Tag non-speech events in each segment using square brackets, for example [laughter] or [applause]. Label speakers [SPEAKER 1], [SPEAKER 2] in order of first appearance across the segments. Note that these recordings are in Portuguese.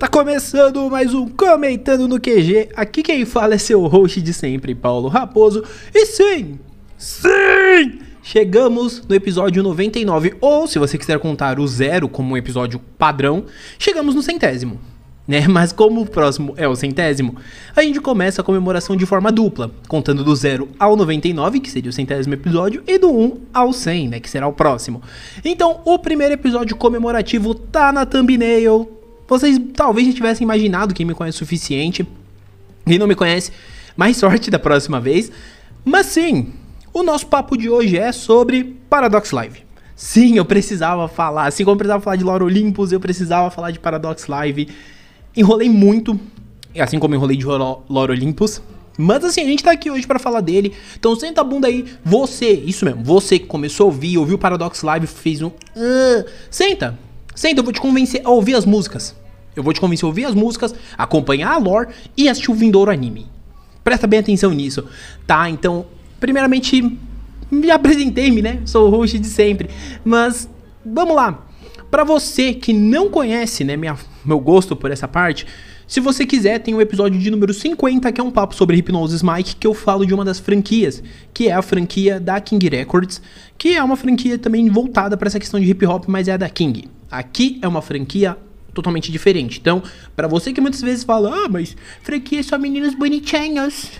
[SPEAKER 1] Tá começando mais um Comentando no QG. Aqui quem fala é seu host de sempre, Paulo Raposo. E sim, sim, chegamos no episódio 99. Ou, se você quiser contar o zero como um episódio padrão, chegamos no centésimo. Né? [laughs] Mas como o próximo é o centésimo, a gente começa a comemoração de forma dupla, contando do 0 ao 99, que seria o centésimo episódio, e do 1 ao 100, né, que será o próximo. Então, o primeiro episódio comemorativo tá na thumbnail, vocês talvez já tivessem imaginado, quem me conhece o suficiente. Quem não me conhece, mais sorte da próxima vez. Mas sim, o nosso papo de hoje é sobre Paradox Live. Sim, eu precisava falar, assim como eu precisava falar de Lore Olympus, eu precisava falar de Paradox Live. Enrolei muito, assim como enrolei de Lore Olympus. Mas assim, a gente tá aqui hoje para falar dele. Então senta a bunda aí, você, isso mesmo, você que começou a ouvir, ouviu Paradox Live, fez um. Uh, senta, senta, eu vou te convencer a ouvir as músicas. Eu vou te convencer a ouvir as músicas, acompanhar a lore e assistir o vindouro anime. Presta bem atenção nisso, tá? Então, primeiramente, me apresentei-me, né? Sou o host de sempre. Mas, vamos lá. Para você que não conhece, né, minha, meu gosto por essa parte, se você quiser, tem o episódio de número 50, que é um papo sobre Hypnosis Mike, que eu falo de uma das franquias, que é a franquia da King Records, que é uma franquia também voltada para essa questão de hip hop, mas é a da King. Aqui é uma franquia totalmente diferente. Então, para você que muitas vezes fala, ah, mas franquia é só meninos bonitinhos.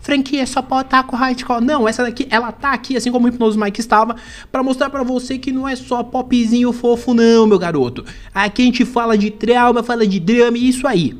[SPEAKER 1] Franquia é só com hardcore. Não, essa daqui, ela tá aqui, assim como o Hypnose Mike estava, para mostrar para você que não é só popzinho fofo, não, meu garoto. Aqui a gente fala de trauma, fala de drama e isso aí.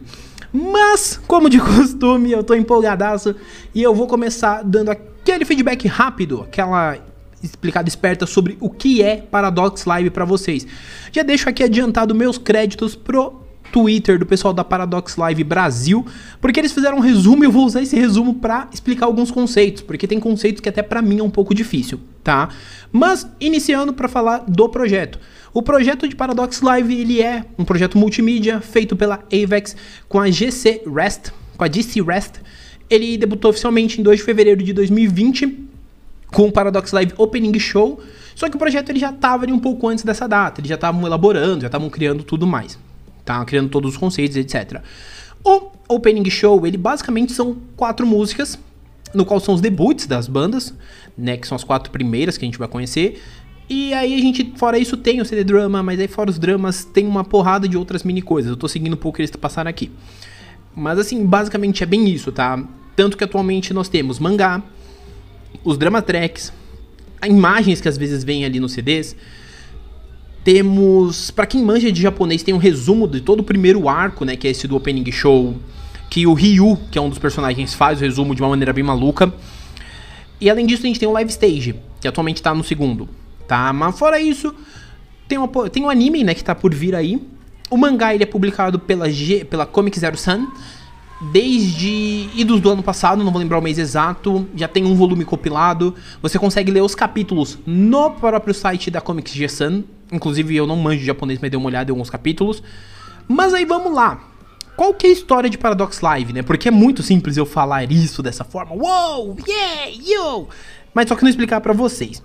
[SPEAKER 1] Mas, como de [laughs] costume, eu tô empolgadaço e eu vou começar dando aquele feedback rápido, aquela explicada esperta sobre o que é Paradox Live para vocês. Já deixo aqui adiantado meus créditos pro Twitter do pessoal da Paradox Live Brasil, porque eles fizeram um resumo e eu vou usar esse resumo para explicar alguns conceitos, porque tem conceitos que até para mim é um pouco difícil, tá? Mas iniciando para falar do projeto. O projeto de Paradox Live, ele é um projeto multimídia feito pela Avex com a GC Rest, com a GC Rest. Ele debutou oficialmente em 2 de fevereiro de 2020 com o Paradox Live Opening Show. Só que o projeto ele já estava um pouco antes dessa data, eles já estavam elaborando, já estavam criando tudo mais. Tá? Criando todos os conceitos, etc. O Opening Show, ele basicamente são quatro músicas, no qual são os debuts das bandas, né? Que são as quatro primeiras que a gente vai conhecer. E aí a gente, fora isso, tem o CD drama, mas aí fora os dramas, tem uma porrada de outras mini coisas. Eu tô seguindo um pouco o que eles passaram aqui. Mas assim, basicamente é bem isso, tá? Tanto que atualmente nós temos mangá, os drama tracks, imagens que às vezes vêm ali nos CDs. Temos, para quem manja de japonês, tem um resumo de todo o primeiro arco, né, que é esse do opening show, que o Ryu, que é um dos personagens, faz o resumo de uma maneira bem maluca. E além disso, a gente tem o live stage, que atualmente tá no segundo, tá? Mas fora isso, tem, uma, tem um anime, né, que tá por vir aí. O mangá ele é publicado pela, G, pela Comic Zero Sun, desde idos do ano passado, não vou lembrar o mês exato, já tem um volume compilado. Você consegue ler os capítulos no próprio site da Comics G-Sun. Inclusive eu não manjo japonês, mas dei uma olhada em alguns capítulos. Mas aí vamos lá. Qual que é a história de Paradox Live, né? Porque é muito simples eu falar isso dessa forma. Uou, yeah, yo! Mas só que não explicar para vocês.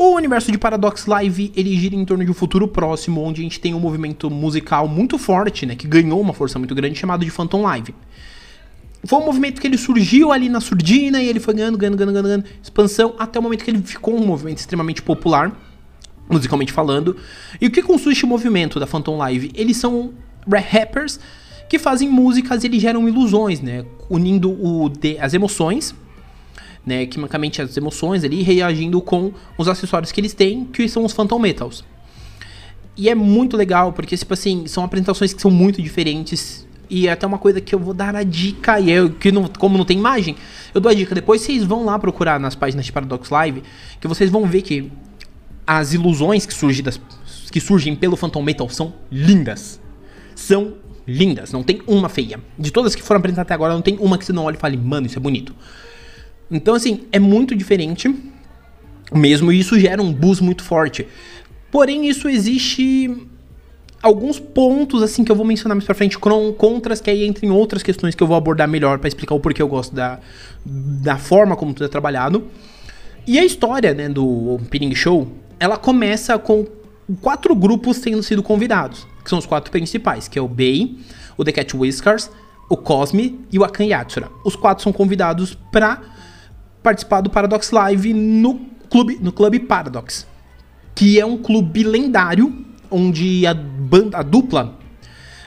[SPEAKER 1] O universo de Paradox Live, ele gira em torno de um futuro próximo, onde a gente tem um movimento musical muito forte, né, que ganhou uma força muito grande, chamado de Phantom Live. Foi um movimento que ele surgiu ali na surdina e ele foi ganhando, ganhando, ganhando, ganhando, expansão, até o momento que ele ficou um movimento extremamente popular, musicalmente falando. E o que consiste o movimento da Phantom Live? Eles são rappers que fazem músicas e eles geram ilusões, né, unindo o de, as emoções né, quimicamente as emoções ali, reagindo com os acessórios que eles têm, que são os Phantom Metals. E é muito legal, porque, tipo assim, são apresentações que são muito diferentes. E é até uma coisa que eu vou dar a dica, e eu, que não, como não tem imagem, eu dou a dica. Depois vocês vão lá procurar nas páginas de Paradox Live, que vocês vão ver que as ilusões que surgem, que surgem pelo Phantom Metal são lindas. São lindas, não tem uma feia. De todas que foram apresentadas até agora, não tem uma que você não olhe e fale, mano, isso é bonito. Então, assim, é muito diferente mesmo, e isso gera um boost muito forte. Porém, isso existe alguns pontos, assim, que eu vou mencionar mais pra frente, contras, que aí entram em outras questões que eu vou abordar melhor para explicar o porquê eu gosto da, da forma como tudo é trabalhado. E a história, né, do Opening Show, ela começa com quatro grupos tendo sido convidados. que são os quatro principais, que é o Bay, o The Cat Whiskers, o Cosme e o Akan Yatsura. Os quatro são convidados para participar do Paradox Live no clube, no clube Paradox, que é um clube lendário onde a banda, a dupla,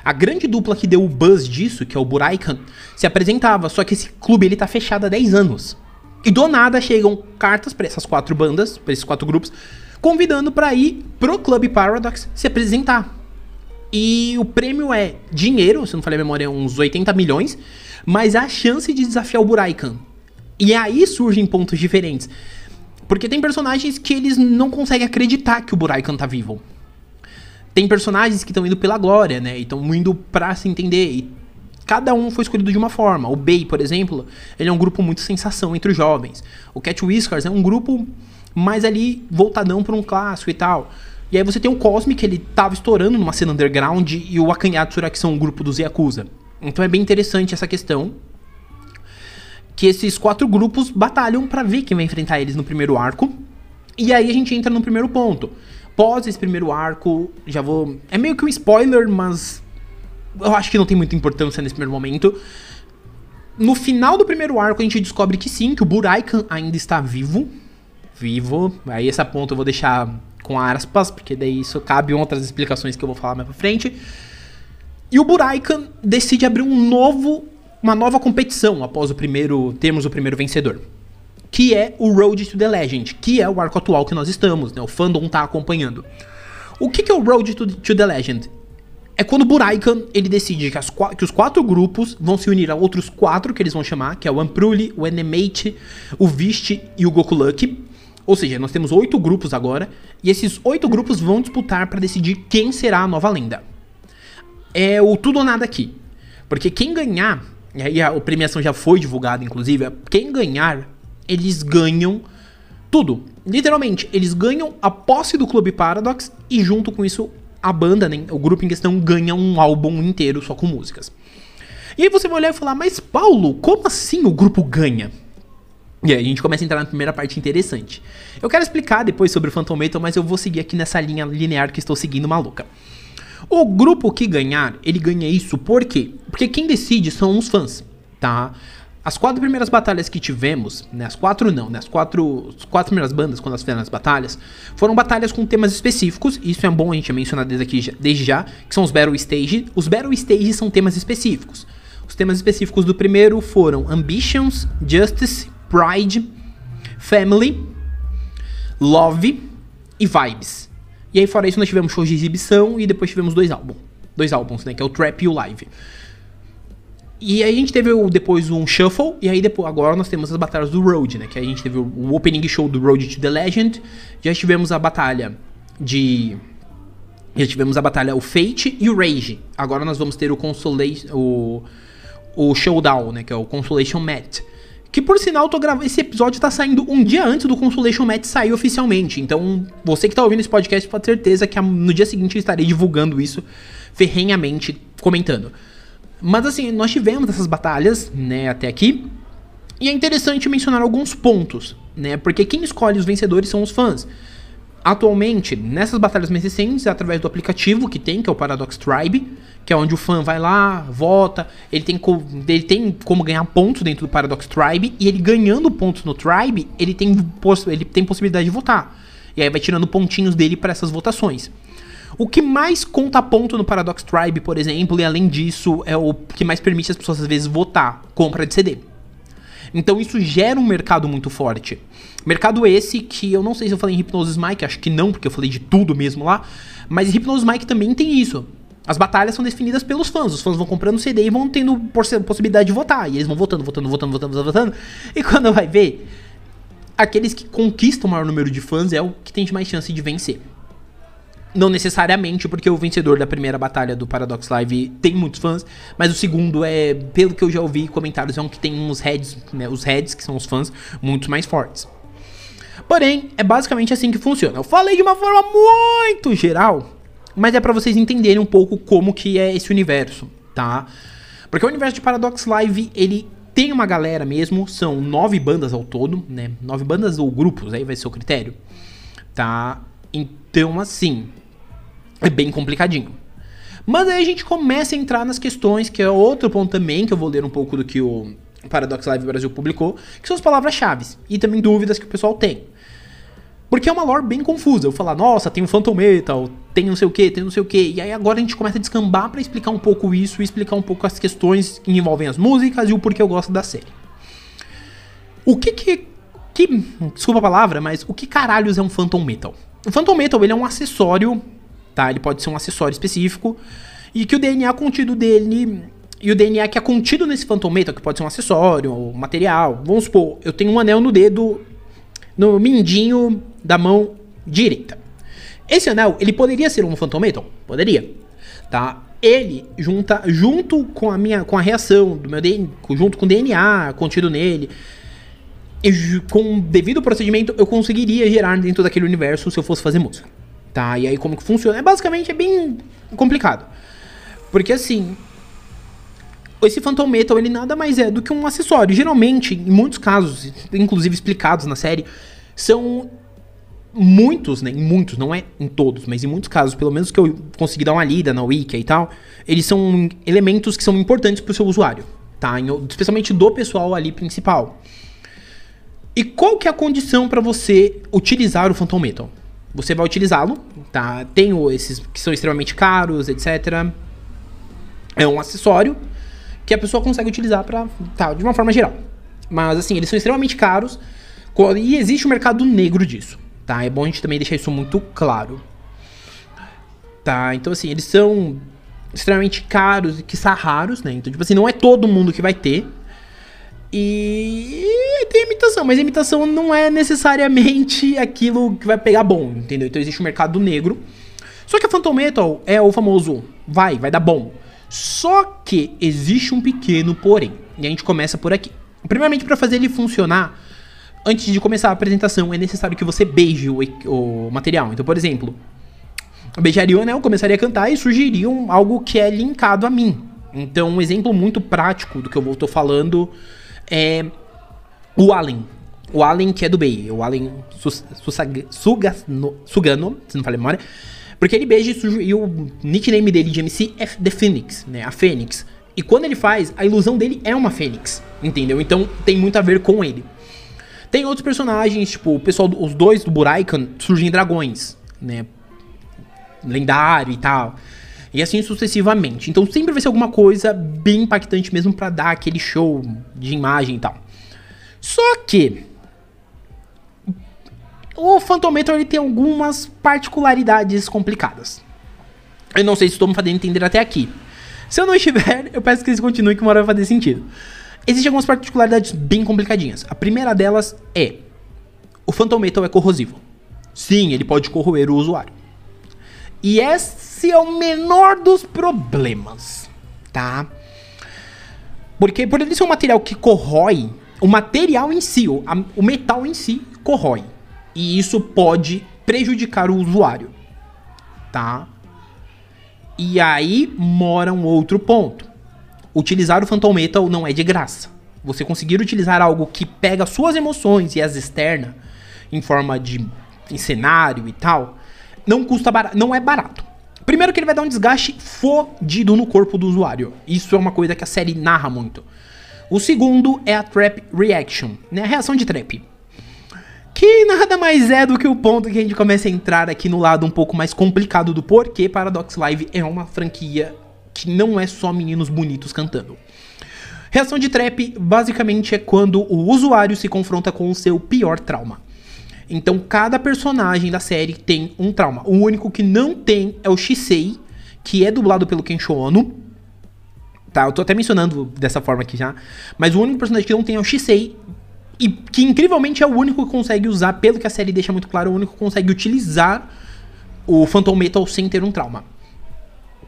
[SPEAKER 1] a grande dupla que deu o buzz disso, que é o Buraikan, se apresentava, só que esse clube ele tá fechado há 10 anos. E do nada chegam cartas para essas quatro bandas, para esses quatro grupos, convidando para ir pro Clube Paradox se apresentar. E o prêmio é dinheiro, se não falei a memória, uns 80 milhões, mas a chance de desafiar o Buraikan. E aí surgem pontos diferentes. Porque tem personagens que eles não conseguem acreditar que o Buraikan tá vivo. Tem personagens que estão indo pela glória, né? E estão indo pra se entender. E cada um foi escolhido de uma forma. O Bay, por exemplo, ele é um grupo muito sensação entre os jovens. O Cat Whiskers é um grupo mais ali voltadão para um clássico e tal. E aí você tem o Cosmic, que ele tava estourando numa cena underground, e o Akanyatsura, que são um grupo dos Yakuza. Então é bem interessante essa questão. Que esses quatro grupos batalham para ver quem vai enfrentar eles no primeiro arco. E aí a gente entra no primeiro ponto. Pós esse primeiro arco, já vou. É meio que um spoiler, mas eu acho que não tem muita importância nesse primeiro momento. No final do primeiro arco, a gente descobre que sim, que o Buraikan ainda está vivo. Vivo. Aí essa ponta eu vou deixar com aspas, porque daí isso cabe outras explicações que eu vou falar mais pra frente. E o Buraikan decide abrir um novo, uma nova competição após o primeiro, termos o primeiro vencedor. Que é o Road to the Legend, que é o arco atual que nós estamos, né? O fandom tá acompanhando. O que, que é o Road to, the Legend? é quando o Buraikan ele decide que, as, que, os quatro grupos vão se unir a outros quatro que eles vão chamar, que é o Ampruli, o Enemate, o Vist e o Goku Lucky. Ou seja, nós temos oito grupos agora, e esses oito grupos vão disputar para decidir quem será a nova lenda. É o tudo ou nada aqui. Porque quem ganhar, e aí a, a premiação já foi divulgada, inclusive, quem ganhar, eles ganham tudo. Literalmente, eles ganham a posse do Clube Paradox e junto com isso a banda, né, o grupo em questão, ganha um álbum inteiro só com músicas. E aí você vai olhar e falar, mas Paulo, como assim o grupo ganha? E aí a gente começa a entrar na primeira parte interessante. Eu quero explicar depois sobre o Phantom Metal, mas eu vou seguir aqui nessa linha linear que estou seguindo maluca. O grupo que ganhar, ele ganha isso por quê? Porque quem decide são os fãs, tá? As quatro primeiras batalhas que tivemos, né, as quatro não, né, as quatro, as quatro primeiras bandas, quando elas fizeram as batalhas, foram batalhas com temas específicos, isso é bom a gente mencionar desde aqui, desde já, que são os Battle Stage. Os Battle Stage são temas específicos. Os temas específicos do primeiro foram Ambitions, Justice, Pride, Family, Love e Vibes. E aí fora isso nós tivemos shows de exibição e depois tivemos dois álbuns. Dois álbuns, né, que é o Trap e o Live. E aí a gente teve o, depois um Shuffle, e aí depois, agora nós temos as batalhas do Road, né? Que a gente teve o, o opening show do Road to the Legend, já tivemos a batalha de... Já tivemos a batalha, o Fate e o Rage. Agora nós vamos ter o Consolation... O, o Showdown, né? Que é o Consolation Match. Que por sinal, tô gravando. Esse episódio tá saindo um dia antes do Consolation Match sair oficialmente. Então, você que tá ouvindo esse podcast pode ter certeza que no dia seguinte eu estarei divulgando isso ferrenhamente, comentando. Mas assim, nós tivemos essas batalhas, né, até aqui. E é interessante mencionar alguns pontos, né? Porque quem escolhe os vencedores são os fãs. Atualmente, nessas batalhas mais recentes, é através do aplicativo que tem, que é o Paradox Tribe, que é onde o fã vai lá, vota, ele tem, ele tem como ganhar pontos dentro do Paradox Tribe, e ele ganhando pontos no Tribe, ele tem, ele tem possibilidade de votar. E aí vai tirando pontinhos dele para essas votações. O que mais conta ponto no Paradox Tribe, por exemplo, e além disso, é o que mais permite as pessoas às vezes votar, compra de CD. Então isso gera um mercado muito forte. Mercado esse que eu não sei se eu falei em Hypnosis Mike, acho que não, porque eu falei de tudo mesmo lá, mas Hypnosis Mike também tem isso. As batalhas são definidas pelos fãs. Os fãs vão comprando CD e vão tendo possibilidade de votar. E eles vão votando, votando, votando, votando, votando. [laughs] E quando vai ver, aqueles que conquistam o maior número de fãs é o que tem mais chance de vencer. Não necessariamente, porque o vencedor da primeira batalha do Paradox Live tem muitos fãs, mas o segundo é, pelo que eu já ouvi comentários, é um que tem uns heads, né, os heads, que são os fãs, muito mais fortes. Porém, é basicamente assim que funciona. Eu falei de uma forma muito geral, mas é para vocês entenderem um pouco como que é esse universo, tá? Porque o universo de Paradox Live, ele tem uma galera mesmo, são nove bandas ao todo, né? Nove bandas ou grupos, aí vai ser o critério, tá? Então, assim, é bem complicadinho. Mas aí a gente começa a entrar nas questões, que é outro ponto também, que eu vou ler um pouco do que o Paradox Live Brasil publicou, que são as palavras-chave e também dúvidas que o pessoal tem. Porque é uma lore bem confusa. Eu falar, nossa, tem um Phantom Metal, tem não sei o que, tem não sei o que. E aí agora a gente começa a descambar para explicar um pouco isso e explicar um pouco as questões que envolvem as músicas e o porquê eu gosto da série. O que que. que desculpa a palavra, mas o que caralhos é um Phantom Metal? O Phantom Metal ele é um acessório, tá? Ele pode ser um acessório específico. E que o DNA contido dele. E o DNA que é contido nesse Phantom Metal, que pode ser um acessório, um material. Vamos supor, eu tenho um anel no dedo no mindinho da mão direita. Esse anel, ele poderia ser um Phantom Metal? Poderia. Tá? Ele junta junto com a minha com a reação do meu DNA, junto com o DNA contido nele, e com devido procedimento eu conseguiria gerar dentro daquele universo se eu fosse fazer música. Tá? E aí como que funciona? É basicamente é bem complicado. Porque assim, esse Phantom Metal ele nada mais é do que um acessório. Geralmente, em muitos casos, inclusive explicados na série, são muitos, né, em muitos, não é em todos, mas em muitos casos, pelo menos que eu consegui dar uma lida na wiki e tal, eles são elementos que são importantes para o seu usuário, tá? especialmente do pessoal ali principal. E qual que é a condição para você utilizar o Phantom Metal? Você vai utilizá-lo, tá? Tem esses que são extremamente caros, etc. É um acessório que a pessoa consegue utilizar para, tá, de uma forma geral. Mas assim, eles são extremamente caros e existe um mercado negro disso, tá? É bom a gente também deixar isso muito claro. Tá, então assim, eles são extremamente caros e que são raros, né? Então, tipo assim, não é todo mundo que vai ter. E tem imitação, mas a imitação não é necessariamente aquilo que vai pegar bom, entendeu? Então existe um mercado negro. Só que a Phantom Metal é o famoso vai, vai dar bom. Só que existe um pequeno porém. E a gente começa por aqui. Primeiramente, para fazer ele funcionar, antes de começar a apresentação, é necessário que você beije o, o material. Então, por exemplo, eu beijaria né, eu começaria a cantar e surgiria um, algo que é linkado a mim. Então, um exemplo muito prático do que eu estou falando é o Allen. O Allen que é do Bay, o Allen Sugano, se não falei memória. Porque ele beija e o nickname dele de MC é The Phoenix, né? A Fênix. E quando ele faz, a ilusão dele é uma Fênix, entendeu? Então tem muito a ver com ele. Tem outros personagens, tipo, o pessoal, os dois do Buraikan surgem dragões, né? Lendário e tal. E assim sucessivamente. Então sempre vai ser alguma coisa bem impactante mesmo para dar aquele show de imagem e tal. Só que o Phantom Metal ele tem algumas particularidades complicadas. Eu não sei se estou me fazendo entender até aqui. Se eu não estiver, [laughs] eu peço que eles continuem que uma hora vai fazer sentido. Existem algumas particularidades bem complicadinhas. A primeira delas é: o Phantom Metal é corrosivo. Sim, ele pode corroer o usuário. E esse é o menor dos problemas, tá? Porque por ele ser um material que corrói, o material em si, o, a, o metal em si, corrói. E isso pode prejudicar o usuário, tá? E aí mora um outro ponto utilizar o Phantom Metal não é de graça. Você conseguir utilizar algo que pega suas emoções e as externa em forma de em cenário e tal, não custa barato, não é barato. Primeiro que ele vai dar um desgaste fodido no corpo do usuário. Isso é uma coisa que a série narra muito. O segundo é a Trap Reaction, né? A reação de trap. Que nada mais é do que o ponto que a gente começa a entrar aqui no lado um pouco mais complicado do porquê Paradox Live é uma franquia que não é só meninos bonitos cantando. Reação de trap basicamente é quando o usuário se confronta com o seu pior trauma. Então cada personagem da série tem um trauma. O único que não tem é o Shisei, que é dublado pelo Kensho Ono. Tá, eu tô até mencionando dessa forma aqui já. Mas o único personagem que não tem é o Shisei. E que incrivelmente é o único que consegue usar, pelo que a série deixa muito claro, é o único que consegue utilizar o Phantom Metal sem ter um trauma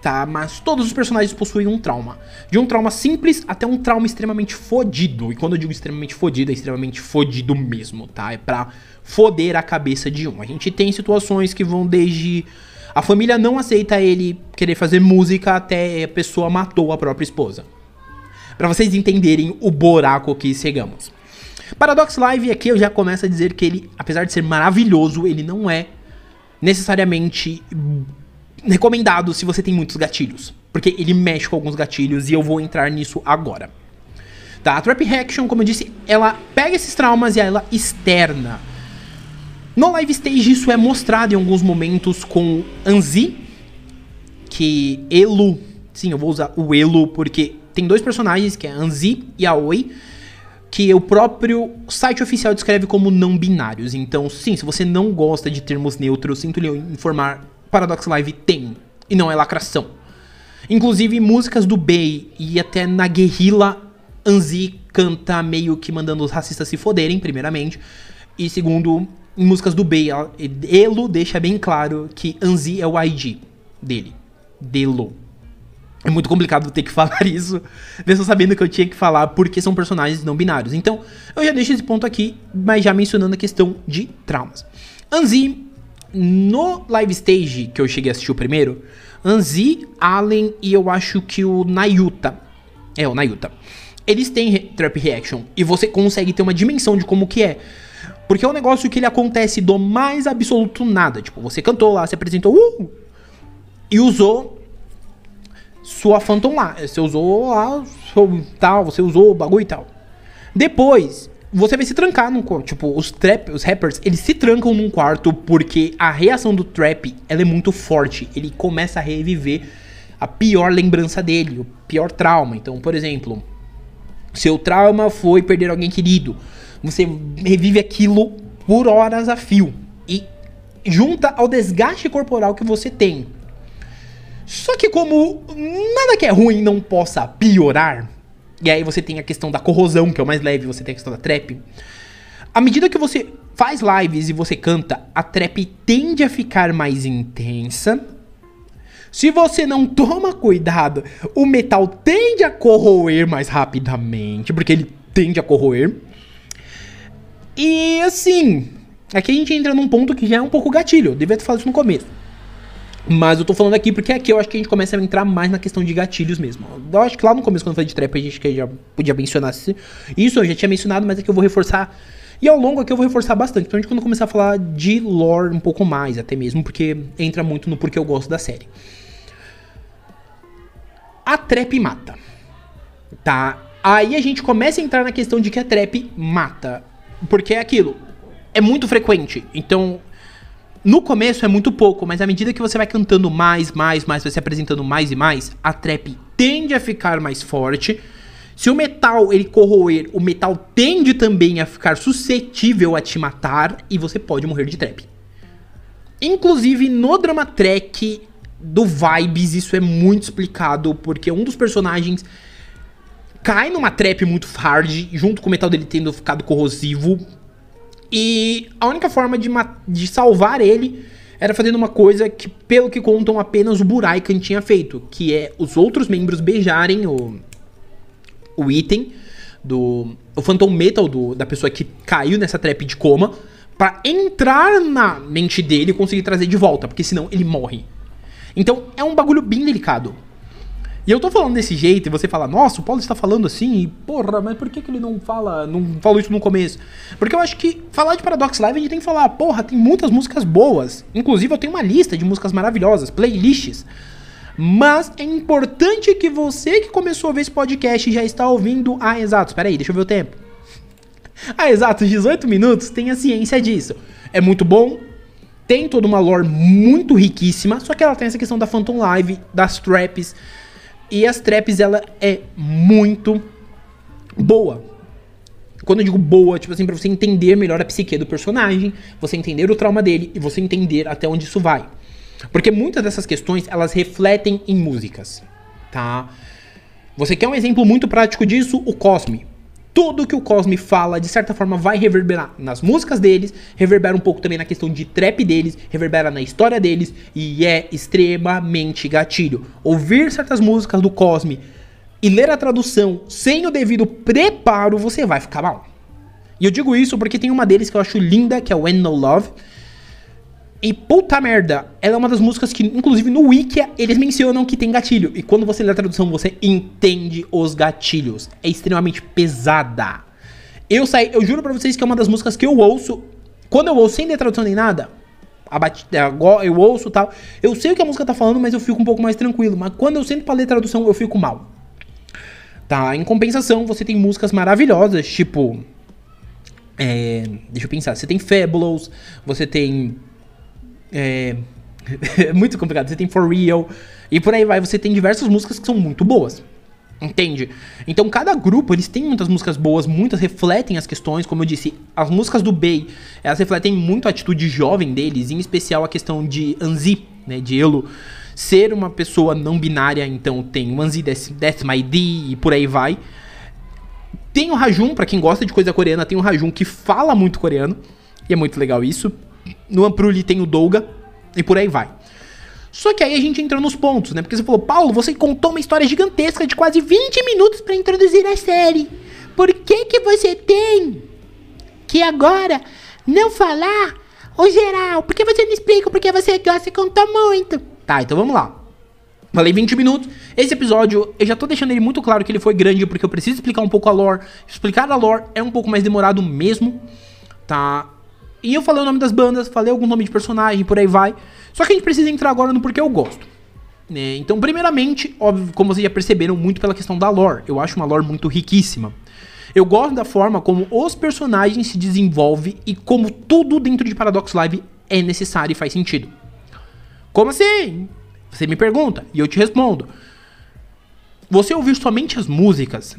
[SPEAKER 1] tá? Mas todos os personagens possuem um trauma. De um trauma simples até um trauma extremamente fodido. E quando eu digo extremamente fodido, é extremamente fodido mesmo, tá? É pra foder a cabeça de um. A gente tem situações que vão desde a família não aceita ele querer fazer música até a pessoa matou a própria esposa. Para vocês entenderem o buraco que chegamos. Paradox Live aqui eu já começo a dizer que ele, apesar de ser maravilhoso, ele não é necessariamente recomendado se você tem muitos gatilhos. Porque ele mexe com alguns gatilhos e eu vou entrar nisso agora. Tá? A Trap Reaction, como eu disse, ela pega esses traumas e ela externa. No live stage isso é mostrado em alguns momentos com Anzi, que Elu, sim, eu vou usar o Elu porque tem dois personagens, que é Anzi e Aoi, que o próprio site oficial descreve como não binários. Então, sim, se você não gosta de termos neutros, sinto lhe informar, Paradox Live tem, e não é lacração. Inclusive, músicas do Bey e até na Guerrilla, Anzi canta meio que mandando os racistas se foderem, primeiramente. E segundo, em músicas do Bey, Elo deixa bem claro que Anzi é o ID dele. Delo. É muito complicado ter que [laughs] falar isso, mesmo sabendo que eu tinha que falar porque são personagens não binários. Então, eu já deixo esse ponto aqui, mas já mencionando a questão de traumas. Anzi, no live stage que eu cheguei a assistir o primeiro, Anzi, Allen e eu acho que o Nayuta. É, o Nayuta. Eles têm trap reaction e você consegue ter uma dimensão de como que é. Porque é um negócio que ele acontece do mais absoluto nada. Tipo, você cantou lá, se apresentou uh, e usou sua Phantom lá. Você usou lá, tal, você usou o bagulho e tal. Depois, você vai se trancar num quarto. Tipo, os trap, os rappers, eles se trancam num quarto porque a reação do trap, ela é muito forte. Ele começa a reviver a pior lembrança dele, o pior trauma. Então, por exemplo, seu trauma foi perder alguém querido. Você revive aquilo por horas a fio e junta ao desgaste corporal que você tem. Só que como nada que é ruim não possa piorar, e aí você tem a questão da corrosão, que é o mais leve, você tem a questão da trap. À medida que você faz lives e você canta, a trap tende a ficar mais intensa. Se você não toma cuidado, o metal tende a corroer mais rapidamente, porque ele tende a corroer. E assim, aqui a gente entra num ponto que já é um pouco gatilho. Eu devia ter falado isso no começo. Mas eu tô falando aqui porque aqui eu acho que a gente começa a entrar mais na questão de gatilhos mesmo. Eu acho que lá no começo, quando eu falei de trap, a gente já podia mencionar isso, eu já tinha mencionado, mas aqui eu vou reforçar. E ao longo aqui eu vou reforçar bastante, principalmente quando começar a falar de lore um pouco mais, até mesmo, porque entra muito no porquê eu gosto da série. A trap mata. Tá? Aí a gente começa a entrar na questão de que a trap mata. Porque é aquilo. É muito frequente. Então, no começo é muito pouco, mas à medida que você vai cantando mais, mais, mais, vai se apresentando mais e mais, a trap tende a ficar mais forte. Se o metal ele corroer, o metal tende também a ficar suscetível a te matar e você pode morrer de trap. Inclusive no drama track do Vibes isso é muito explicado porque um dos personagens cai numa trap muito hard junto com o metal dele tendo ficado corrosivo e a única forma de, de salvar ele era fazendo uma coisa que, pelo que contam, apenas o Buraikan tinha feito, que é os outros membros beijarem o, o item do o Phantom Metal do, da pessoa que caiu nessa trap de coma para entrar na mente dele e conseguir trazer de volta, porque senão ele morre. Então é um bagulho bem delicado. E eu tô falando desse jeito e você fala, nossa, o Paulo está falando assim, e porra, mas por que, que ele não fala, não falou isso no começo? Porque eu acho que falar de Paradox Live a gente tem que falar, porra, tem muitas músicas boas. Inclusive eu tenho uma lista de músicas maravilhosas, playlists. Mas é importante que você que começou a ver esse podcast já está ouvindo há exatos. Espera aí, deixa eu ver o tempo. Há exatos 18 minutos tenha ciência disso. É muito bom, tem toda uma lore muito riquíssima, só que ela tem essa questão da Phantom Live, das traps e as traps, ela é muito boa. Quando eu digo boa, tipo assim, pra você entender melhor a psique do personagem, você entender o trauma dele e você entender até onde isso vai. Porque muitas dessas questões, elas refletem em músicas, tá? Você quer um exemplo muito prático disso? O Cosme tudo que o Cosme fala, de certa forma, vai reverberar nas músicas deles, reverbera um pouco também na questão de trap deles, reverbera na história deles, e é extremamente gatilho. Ouvir certas músicas do Cosme e ler a tradução sem o devido preparo, você vai ficar mal. E eu digo isso porque tem uma deles que eu acho linda, que é When No Love, e puta merda, ela é uma das músicas que, inclusive no Wikia, eles mencionam que tem gatilho. E quando você lê a tradução, você entende os gatilhos. É extremamente pesada. Eu saí, eu juro pra vocês que é uma das músicas que eu ouço. Quando eu ouço sem ler tradução nem nada, a batida, eu ouço tal. Eu sei o que a música tá falando, mas eu fico um pouco mais tranquilo. Mas quando eu sento pra ler tradução, eu fico mal. Tá? Em compensação, você tem músicas maravilhosas, tipo. É, deixa eu pensar. Você tem Fabulous, você tem. É, [laughs] é muito complicado. Você tem For Real. E por aí vai. Você tem diversas músicas que são muito boas. Entende? Então cada grupo, eles têm muitas músicas boas, muitas refletem as questões, como eu disse, as músicas do Bey, elas refletem muito a atitude jovem deles, em especial a questão de Anzi, né, de Elo, ser uma pessoa não binária, então tem o Anzi, Death My D e por aí vai. Tem o Rajun, para quem gosta de coisa coreana, tem o Rajun que fala muito coreano, e é muito legal isso. No Ampruli tem o Douga, e por aí vai. Só que aí a gente entrou nos pontos, né? Porque você falou, Paulo, você contou uma história gigantesca de quase 20 minutos para introduzir a série. Por que que você tem que agora não falar o geral? Por que você não explica porque você gosta e contou muito? Tá, então vamos lá. Falei 20 minutos. Esse episódio, eu já tô deixando ele muito claro que ele foi grande porque eu preciso explicar um pouco a lore. Explicar a lore é um pouco mais demorado mesmo, tá? E eu falei o nome das bandas, falei algum nome de personagem, por aí vai. Só que a gente precisa entrar agora no porquê eu gosto. Né? Então, primeiramente, óbvio, como vocês já perceberam, muito pela questão da lore. Eu acho uma lore muito riquíssima. Eu gosto da forma como os personagens se desenvolvem e como tudo dentro de Paradox Live é necessário e faz sentido. Como assim? Você me pergunta e eu te respondo. Você ouvir somente as músicas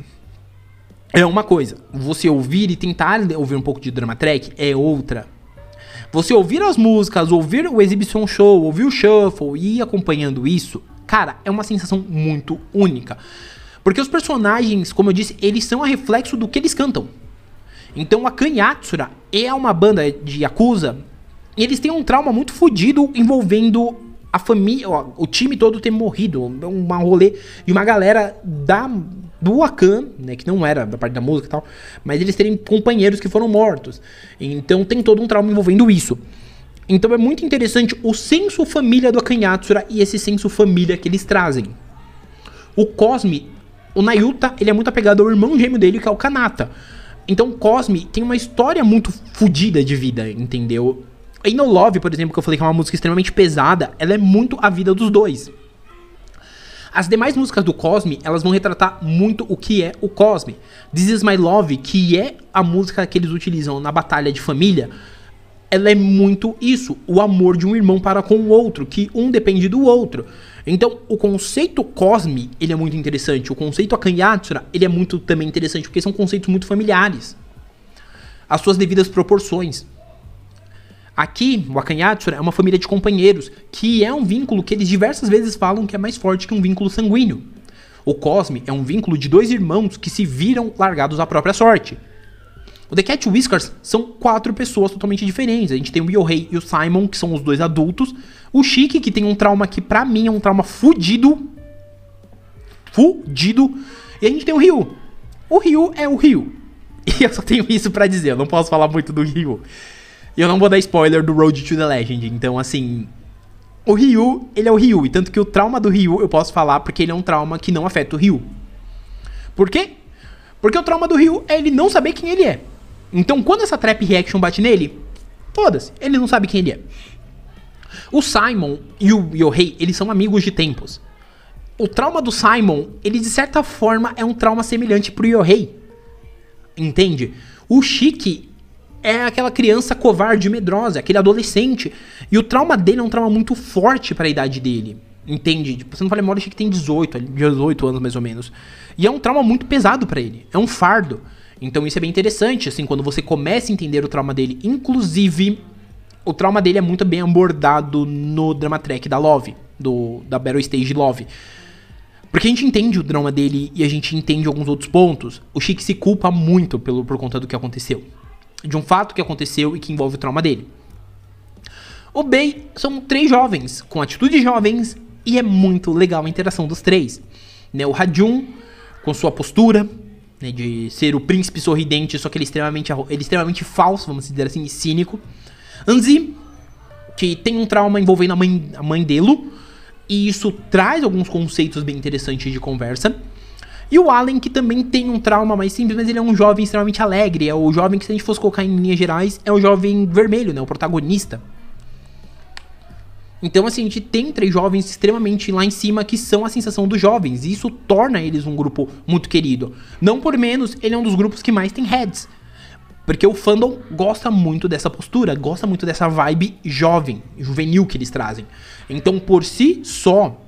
[SPEAKER 1] é uma coisa. Você ouvir e tentar ouvir um pouco de drama track é outra. Você ouvir as músicas, ouvir o Exhibition Show, ouvir o Shuffle e ir acompanhando isso, cara, é uma sensação muito única. Porque os personagens, como eu disse, eles são a reflexo do que eles cantam. Então a Kanyatsura é uma banda de Yakuza e eles têm um trauma muito fodido envolvendo a família, o time todo ter morrido. Um rolê de uma galera da do Akan, né, que não era da parte da música e tal, mas eles terem companheiros que foram mortos. Então tem todo um trauma envolvendo isso. Então é muito interessante o senso família do Akanyatsura e esse senso família que eles trazem. O Cosme, o Nayuta, ele é muito apegado ao irmão gêmeo dele, que é o Kanata. Então Cosme tem uma história muito fodida de vida, entendeu? E No Love, por exemplo, que eu falei que é uma música extremamente pesada, ela é muito a vida dos dois. As demais músicas do Cosme, elas vão retratar muito o que é o Cosme. This Is My Love, que é a música que eles utilizam na batalha de família, ela é muito isso, o amor de um irmão para com o outro, que um depende do outro. Então, o conceito Cosme, ele é muito interessante. O conceito Akanyatsura, ele é muito também interessante, porque são conceitos muito familiares. As suas devidas proporções. Aqui, o Akanyatsura é uma família de companheiros, que é um vínculo que eles diversas vezes falam que é mais forte que um vínculo sanguíneo. O Cosme é um vínculo de dois irmãos que se viram largados à própria sorte. O The Cat Whiskers são quatro pessoas totalmente diferentes. A gente tem o Yohei e o Simon, que são os dois adultos. O Chique, que tem um trauma que pra mim é um trauma fudido. Fudido. E a gente tem o Ryu. O Ryu é o Ryu. [laughs] E eu só tenho isso para dizer, eu não posso falar muito do Ryu. E eu não vou dar spoiler do Road to the Legend. Então, assim. O Ryu, ele é o Ryu. E tanto que o trauma do Ryu eu posso falar porque ele é um trauma que não afeta o Ryu. Por quê? Porque o trauma do Ryu é ele não saber quem ele é. Então, quando essa trap reaction bate nele, foda-se, ele não sabe quem ele é. O Simon e o Yohei, eles são amigos de tempos. O trauma do Simon, ele de certa forma é um trauma semelhante pro Yohei. Entende? O Shiki, é aquela criança covarde, medrosa, aquele adolescente. E o trauma dele é um trauma muito forte para a idade dele. Entende? Tipo, você não fala memória, que tem 18, 18 anos mais ou menos. E é um trauma muito pesado para ele. É um fardo. Então isso é bem interessante, assim, quando você começa a entender o trauma dele. Inclusive, o trauma dele é muito bem abordado no drama track da Love, do, da Battle Stage Love. Porque a gente entende o drama dele e a gente entende alguns outros pontos. O Chique se culpa muito pelo, por conta do que aconteceu de um fato que aconteceu e que envolve o trauma dele. O Bei são três jovens, com atitudes jovens, e é muito legal a interação dos três. Né, o Rajun, com sua postura, né, de ser o príncipe sorridente, só que ele é extremamente, ele é extremamente falso, vamos dizer assim, e cínico. Anzi, que tem um trauma envolvendo a mãe, a mãe dele, e isso traz alguns conceitos bem interessantes de conversa. E o Allen, que também tem um trauma mais simples, mas ele é um jovem extremamente alegre. É o jovem que, se a gente fosse colocar em linhas gerais, é o jovem vermelho, né? O protagonista. Então, assim, a gente tem três jovens extremamente lá em cima que são a sensação dos jovens. E isso torna eles um grupo muito querido. Não por menos, ele é um dos grupos que mais tem heads. Porque o fandom gosta muito dessa postura, gosta muito dessa vibe jovem, juvenil que eles trazem. Então, por si só,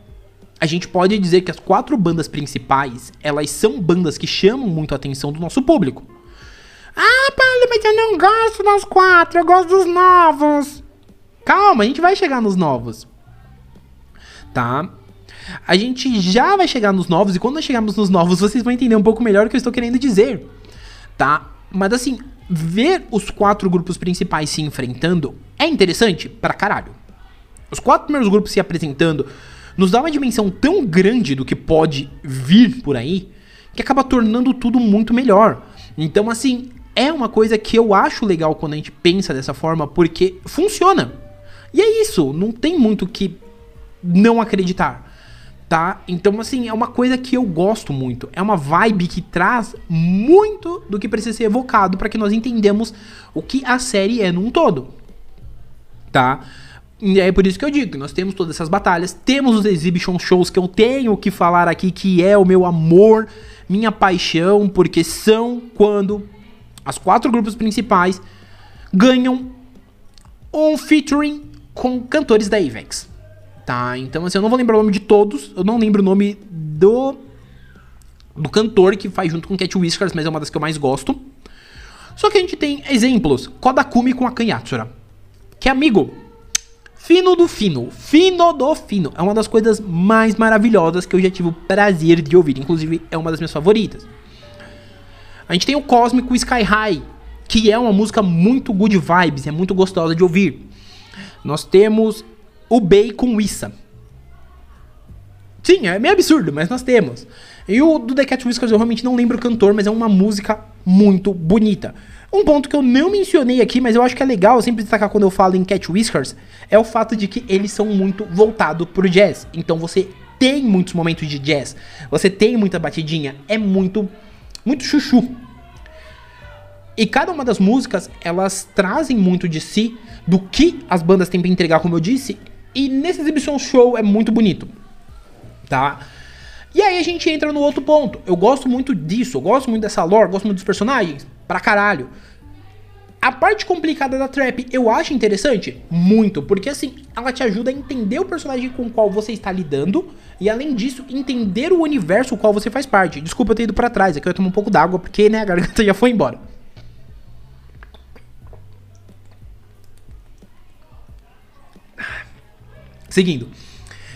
[SPEAKER 1] a gente pode dizer que as quatro bandas principais, elas são bandas que chamam muito a atenção do nosso público. Ah, Paulo, mas eu não gosto das quatro, eu gosto dos novos. Calma, a gente vai chegar nos novos. Tá? A gente já vai chegar nos novos, e quando nós chegarmos nos novos, vocês vão entender um pouco melhor o que eu estou querendo dizer. Tá? Mas assim, ver os quatro grupos principais se enfrentando é interessante pra caralho. Os quatro primeiros grupos se apresentando nos dá uma dimensão tão grande do que pode vir por aí que acaba tornando tudo muito melhor. Então, assim, é uma coisa que eu acho legal quando a gente pensa dessa forma, porque funciona. E é isso, não tem muito que não acreditar, tá? Então, assim, é uma coisa que eu gosto muito. É uma vibe que traz muito do que precisa ser evocado para que nós entendamos o que a série é num todo, tá? E é por isso que eu digo nós temos todas essas batalhas, temos os exhibition shows que eu tenho que falar aqui, que é o meu amor, minha paixão, porque são quando as quatro grupos principais ganham um featuring com cantores da Avex. Tá? Então, assim, eu não vou lembrar o nome de todos, eu não lembro o nome do do cantor que faz junto com Cat Whiskers, mas é uma das que eu mais gosto. Só que a gente tem exemplos, Kodakumi com a Kanyatsura, que é amigo, fino do fino, fino do fino. É uma das coisas mais maravilhosas que eu já tive o prazer de ouvir, inclusive é uma das minhas favoritas. A gente tem o Cósmico Sky High, que é uma música muito good vibes, é muito gostosa de ouvir. Nós temos o Bay com Issa. Sim, é meio absurdo, mas nós temos. E o do The Cat Whiskers eu realmente não lembro o cantor, mas é uma música muito bonita. Um ponto que eu não mencionei aqui, mas eu acho que é legal sempre destacar quando eu falo em Cat Whiskers, é o fato de que eles são muito voltados pro jazz. Então você tem muitos momentos de jazz, você tem muita batidinha, é muito, muito chuchu. E cada uma das músicas, elas trazem muito de si, do que as bandas têm pra entregar, como eu disse. E nesse exibição show é muito bonito. Tá? E aí a gente entra no outro ponto. Eu gosto muito disso, eu gosto muito dessa lore, gosto muito dos personagens. Pra caralho. A parte complicada da trap eu acho interessante? Muito, porque assim, ela te ajuda a entender o personagem com o qual você está lidando e além disso, entender o universo o qual você faz parte. Desculpa eu ter ido pra trás, aqui eu tomar um pouco d'água porque né, a garganta [laughs] já foi embora. Seguindo.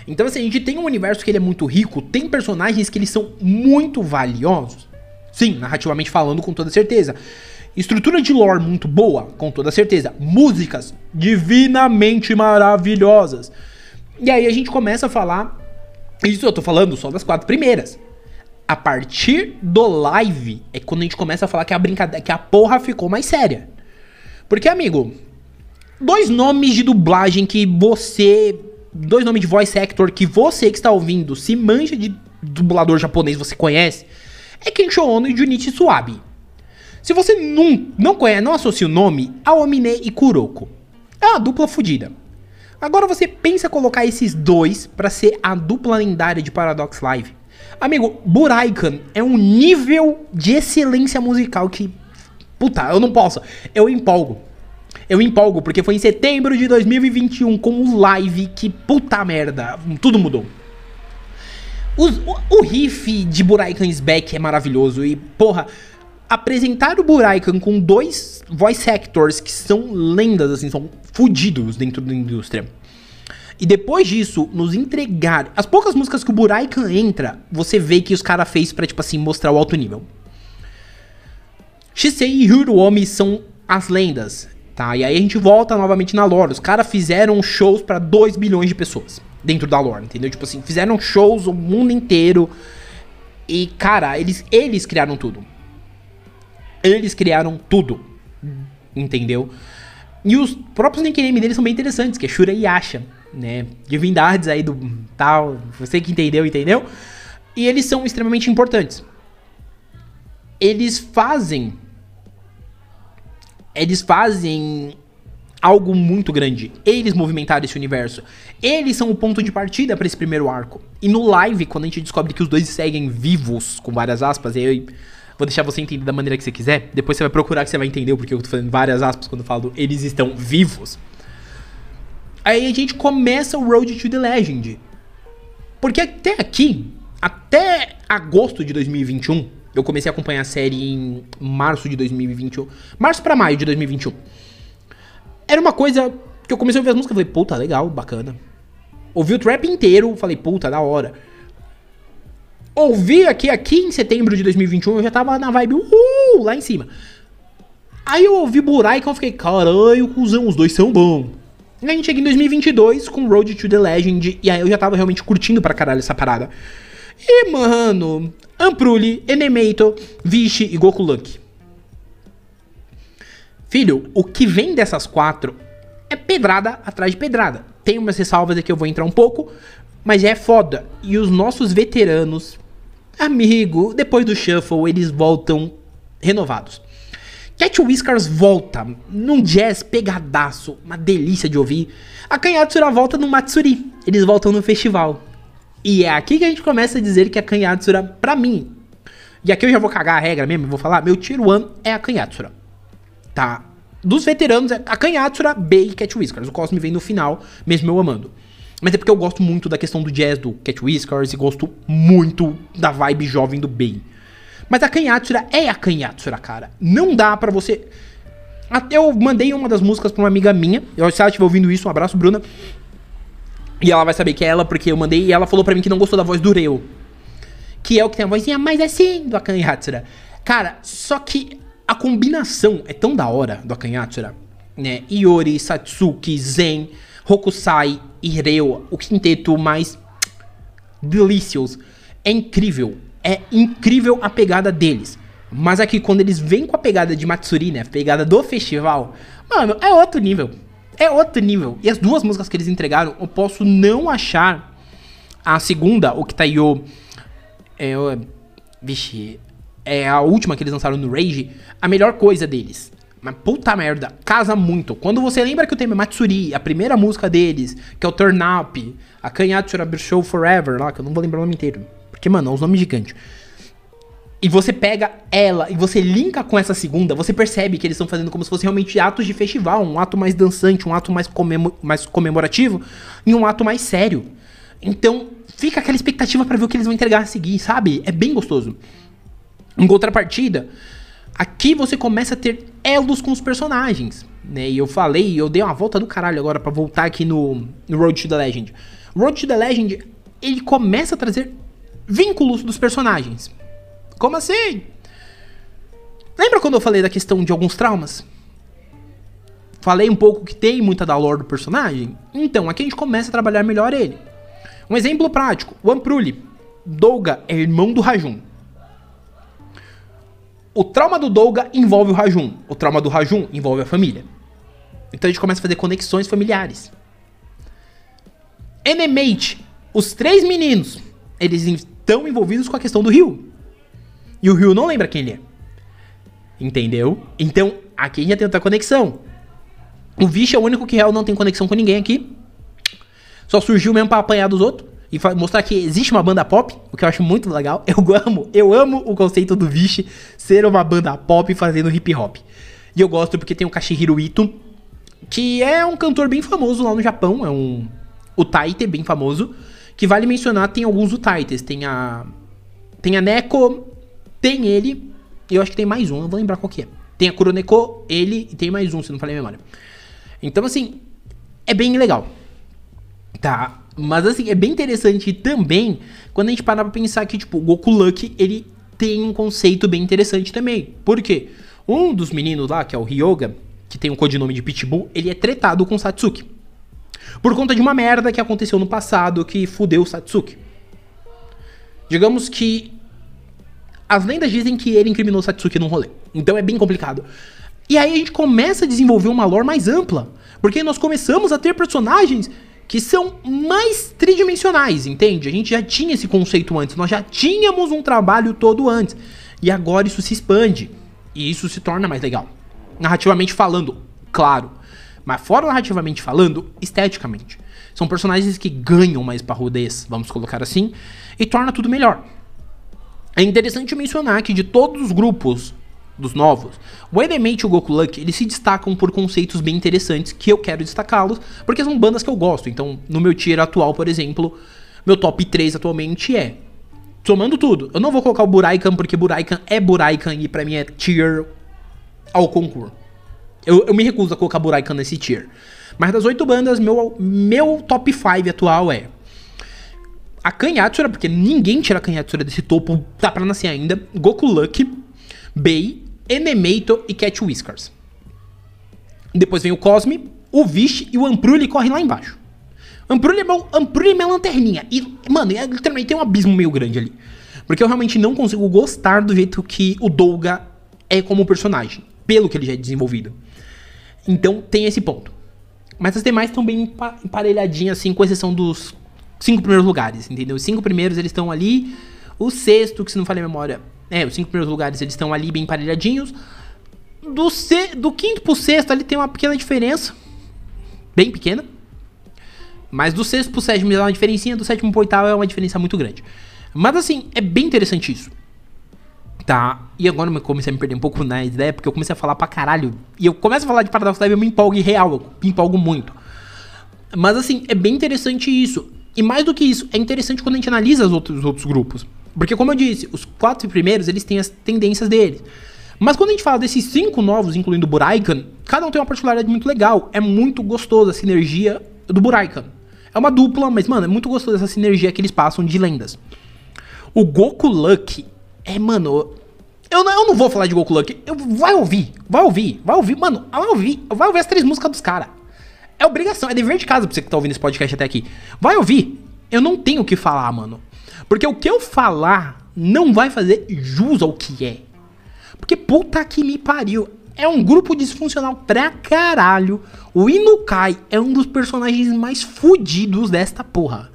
[SPEAKER 1] Então, assim, a gente tem um universo que ele é muito rico, tem personagens que eles são muito valiosos. Sim, narrativamente falando, com toda certeza. Estrutura de lore muito boa, com toda certeza. Músicas divinamente maravilhosas. E aí a gente começa a falar. Isso eu tô falando só das quatro primeiras. A partir do live é quando a gente começa a falar que a brincadeira, que a porra ficou mais séria. Porque, amigo, dois nomes de dublagem que você dois nomes de voice actor que você que está ouvindo se manja de dublador japonês, você conhece, é Kensho Ono e Junichi Suabe. Se você não, não conhece, não associa o nome, Aomine e Kuroko. É uma dupla fodida. Agora você pensa colocar esses dois para ser a dupla lendária de Paradox Live. Amigo, Buraikan é um nível de excelência musical que. Puta, eu não posso. Eu empolgo. Eu empolgo, porque foi em setembro de 2021 com o live que puta merda, tudo mudou. O, o, riff de Buraikan is Back é maravilhoso e, porra, apresentar o Buraikan com dois voice actors que são lendas, assim, são fudidos dentro da indústria. E depois disso, nos entregar. As poucas músicas que o Buraikan entra, você vê que os caras fez pra, tipo assim, mostrar o alto nível. Shisei e Hiromi são as lendas. Tá? E aí a gente volta novamente na lore. Os caras fizeram shows para 2 bilhões de pessoas dentro da lore, entendeu? Tipo assim, fizeram shows o mundo inteiro. E, cara, eles, eles criaram tudo. Eles criaram tudo. Entendeu? E os próprios nickname deles são bem interessantes, que é Shura e Yasha, né? Divindades aí do tal, você que entendeu, entendeu? E eles são extremamente importantes. Eles fazem eles fazem algo muito grande. Eles movimentaram esse universo. Eles são o ponto de partida para esse primeiro arco. E no live, quando a gente descobre que os dois seguem vivos, com várias aspas, e aí vou deixar você entender da maneira que você quiser. Depois você vai procurar que você vai entender o porquê eu tô fazendo várias aspas quando eu falo eles estão vivos. Aí a gente começa o Road to the Legend. Porque até aqui, até agosto de 2021, eu comecei a acompanhar a série em março de 2021. Março para maio de 2021. Era uma coisa que eu comecei a ouvir as músicas e falei, puta, legal, bacana. Ouvi o trap inteiro, falei, puta, da hora. Ouvi aqui, aqui em setembro de 2021, eu já tava na vibe, uhul, lá em cima. Aí eu ouvi Burai que eu fiquei, caralho, cuzão, os dois são bons. E a gente chega em 2022 com Road to the Legend, e aí eu já tava realmente curtindo pra caralho essa parada. E, mano, Ampruli, Enemeito, Vichy e Goku Luck. Filho, o que vem dessas quatro é pedrada atrás de pedrada. Tem umas ressalvas aqui, eu vou entrar um pouco, mas é foda. E os nossos veteranos, amigo, depois do shuffle, eles voltam renovados. Cat Whiskers volta num jazz pegadaço, uma delícia de ouvir. A Kanyatsura volta no Matsuri, eles voltam no festival. E é aqui que a gente começa a dizer que a Kanyatsura, pra mim, e aqui eu já vou cagar a regra mesmo, vou falar, meu tier 1 é a Kanyatsura. Tá? Dos veteranos, é a Kanyatsura, Bey e Cat Whiskers. O Cosme vem no final, mesmo eu amando. Mas é porque eu gosto muito da questão do jazz do Cat Whiskers e gosto muito da vibe jovem do Bey. Mas a Kanyatsura é a Kanyatsura, cara. Não dá para você. Eu mandei uma das músicas pra uma amiga minha. Eu, se ela estiver ouvindo isso, um abraço, Bruna. E ela vai saber que é ela, porque eu mandei e ela falou pra mim que não gostou da voz do Reu. Que é o que tem a vozinha mais assim do Akanyatsura. Cara, só que a combinação é tão da hora do Akanyatsura. Né? Iori, Satsuki, Zen, Hokusai Reu. O quinteto mais delicious. É incrível. É incrível a pegada deles. Mas aqui, quando eles vêm com a pegada de Matsuri, né? A pegada do festival, mano, é outro nível. É outro nível. E as duas músicas que eles entregaram, eu posso não achar a segunda, o Kitayo. É, vixe. É a última que eles lançaram no Rage, a melhor coisa deles. Mas puta merda, casa muito. Quando você lembra que o tema é Matsuri, a primeira música deles, que é o Turn Up, a Kanyatsura Show Forever, lá, que eu não vou lembrar o nome inteiro. Porque, mano, é uns nomes gigantes. E você pega ela e você linka com essa segunda, você percebe que eles estão fazendo como se fosse realmente atos de festival, um ato mais dançante, um ato mais, comemo mais comemorativo e um ato mais sério. Então, fica aquela expectativa para ver o que eles vão entregar a seguir, sabe? É bem gostoso. Em contrapartida, aqui você começa a ter elos com os personagens, né? E eu falei, eu dei uma volta do caralho agora para voltar aqui no, no Road to the Legend. Road to the Legend, ele começa a trazer vínculos dos personagens. Como assim? Lembra quando eu falei da questão de alguns traumas? Falei um pouco que tem muita da lore do personagem? Então, aqui a gente começa a trabalhar melhor ele. Um exemplo prático: o Ampruli. Douga é irmão do Rajun. O trauma do Douga envolve o Rajun. O trauma do Rajun envolve a família. Então a gente começa a fazer conexões familiares. Enemate. Os três meninos, eles estão envolvidos com a questão do Rio. E o Rio não lembra quem ele é. Entendeu? Então, aqui já tem outra conexão. O Vish é o único que real não tem conexão com ninguém aqui. Só surgiu mesmo pra apanhar dos outros. E mostrar que existe uma banda pop, o que eu acho muito legal. [laughs] Eu amo, eu amo o conceito do Vish ser uma banda pop fazendo hip hop. E eu gosto porque tem o Kashihiro Ito, que é um cantor bem famoso lá no Japão, é um o Taite bem famoso, que vale mencionar, tem alguns Utaites, tem a tem a Neko, tem ele, eu acho que tem mais um, não vou lembrar qual que é. Tem a Kuroneko, ele e tem mais um, se não falei a memória. Então, assim, é bem legal. Tá? Mas, assim, é bem interessante também quando a gente parar pra pensar que, tipo, o Goku Lucky, ele tem um conceito bem interessante também. Por quê? Um dos meninos lá, que é o Ryoga, que tem o um codinome de Pitbull, ele é tretado com Satsuki. Por conta de uma merda que aconteceu no passado que fudeu o Satsuki. Digamos que as lendas dizem que ele incriminou Satsuki num rolê. Então é bem complicado. E aí a gente começa a desenvolver uma lore mais ampla. Porque nós começamos a ter personagens que são mais tridimensionais, entende? A gente já tinha esse conceito antes, nós já tínhamos um trabalho todo antes. E agora isso se expande. E isso se torna mais legal. Narrativamente falando, claro. Mas fora narrativamente falando, esteticamente. São personagens que ganham mais parrudez, vamos colocar assim, e torna tudo melhor. É interessante mencionar que de todos os grupos dos novos, o Element e o Goku Luck, eles se destacam por conceitos bem interessantes que eu quero destacá-los, porque são bandas que eu gosto. Então, no meu tier atual, por exemplo, meu top 3 atualmente é somando tudo. Eu não vou colocar o Buraikan porque Buraikan é Buraikan e pra mim é tier ao concurso. Eu, eu me recuso a colocar Buraikan nesse tier. Mas das oito bandas, meu, meu top 5 atual é a Kanyatsura, porque ninguém tira a Kanyatsura desse topo, tá pra nascer ainda. Goku Lucky, Bei, Enemeito e Cat Whiskers. Depois vem o Cosme, o Vish e o Ampruli correm lá embaixo. Ampruli é, meu, Ampruli é minha lanterninha. E, mano, é, literalmente tem um abismo meio grande ali. Porque eu realmente não consigo gostar do jeito que o Dolga é como personagem. Pelo que ele já é desenvolvido. Então tem esse ponto. Mas as demais estão bem emparelhadinhas, assim, com exceção dos cinco primeiros lugares, entendeu? Os cinco primeiros eles estão ali. O sexto, que se não falei a memória. É, os cinco primeiros lugares eles estão ali bem emparelhadinhos. Do, se, do quinto pro sexto ali tem uma pequena diferença. Bem pequena. Mas do sexto pro sétimo dá uma diferencinha, do sétimo pro oitavo é uma diferença muito grande. Mas assim, é bem interessante isso. Tá? E agora eu comecei a me perder um pouco na ideia, porque eu comecei a falar pra caralho. E eu começo a falar de Paradox Live, eu me empolgo em real, eu me empolgo muito. Mas assim, é bem interessante isso. E mais do que isso, é interessante quando a gente analisa os outros, os outros grupos. Porque, como eu disse, os quatro primeiros, eles têm as tendências deles. Mas quando a gente fala desses cinco novos, incluindo o Buraikan, cada um tem uma particularidade muito legal. É muito gostoso a sinergia do Buraikan. É uma dupla, mas, mano, é muito gostoso essa sinergia que eles passam de lendas. O Goku Luck é, mano. Eu não, eu não vou falar de Goku Luck. Eu, vai ouvir, vai ouvir, vai ouvir, mano. Vai ouvir, vai ouvir as três músicas dos caras. É obrigação, é dever de casa pra você que tá ouvindo esse podcast até aqui. Vai ouvir. Eu não tenho o que falar, mano. Porque o que eu falar não vai fazer jus ao que é. Porque puta que me pariu. É um grupo disfuncional pra caralho. O Inukai é um dos personagens mais fudidos desta porra.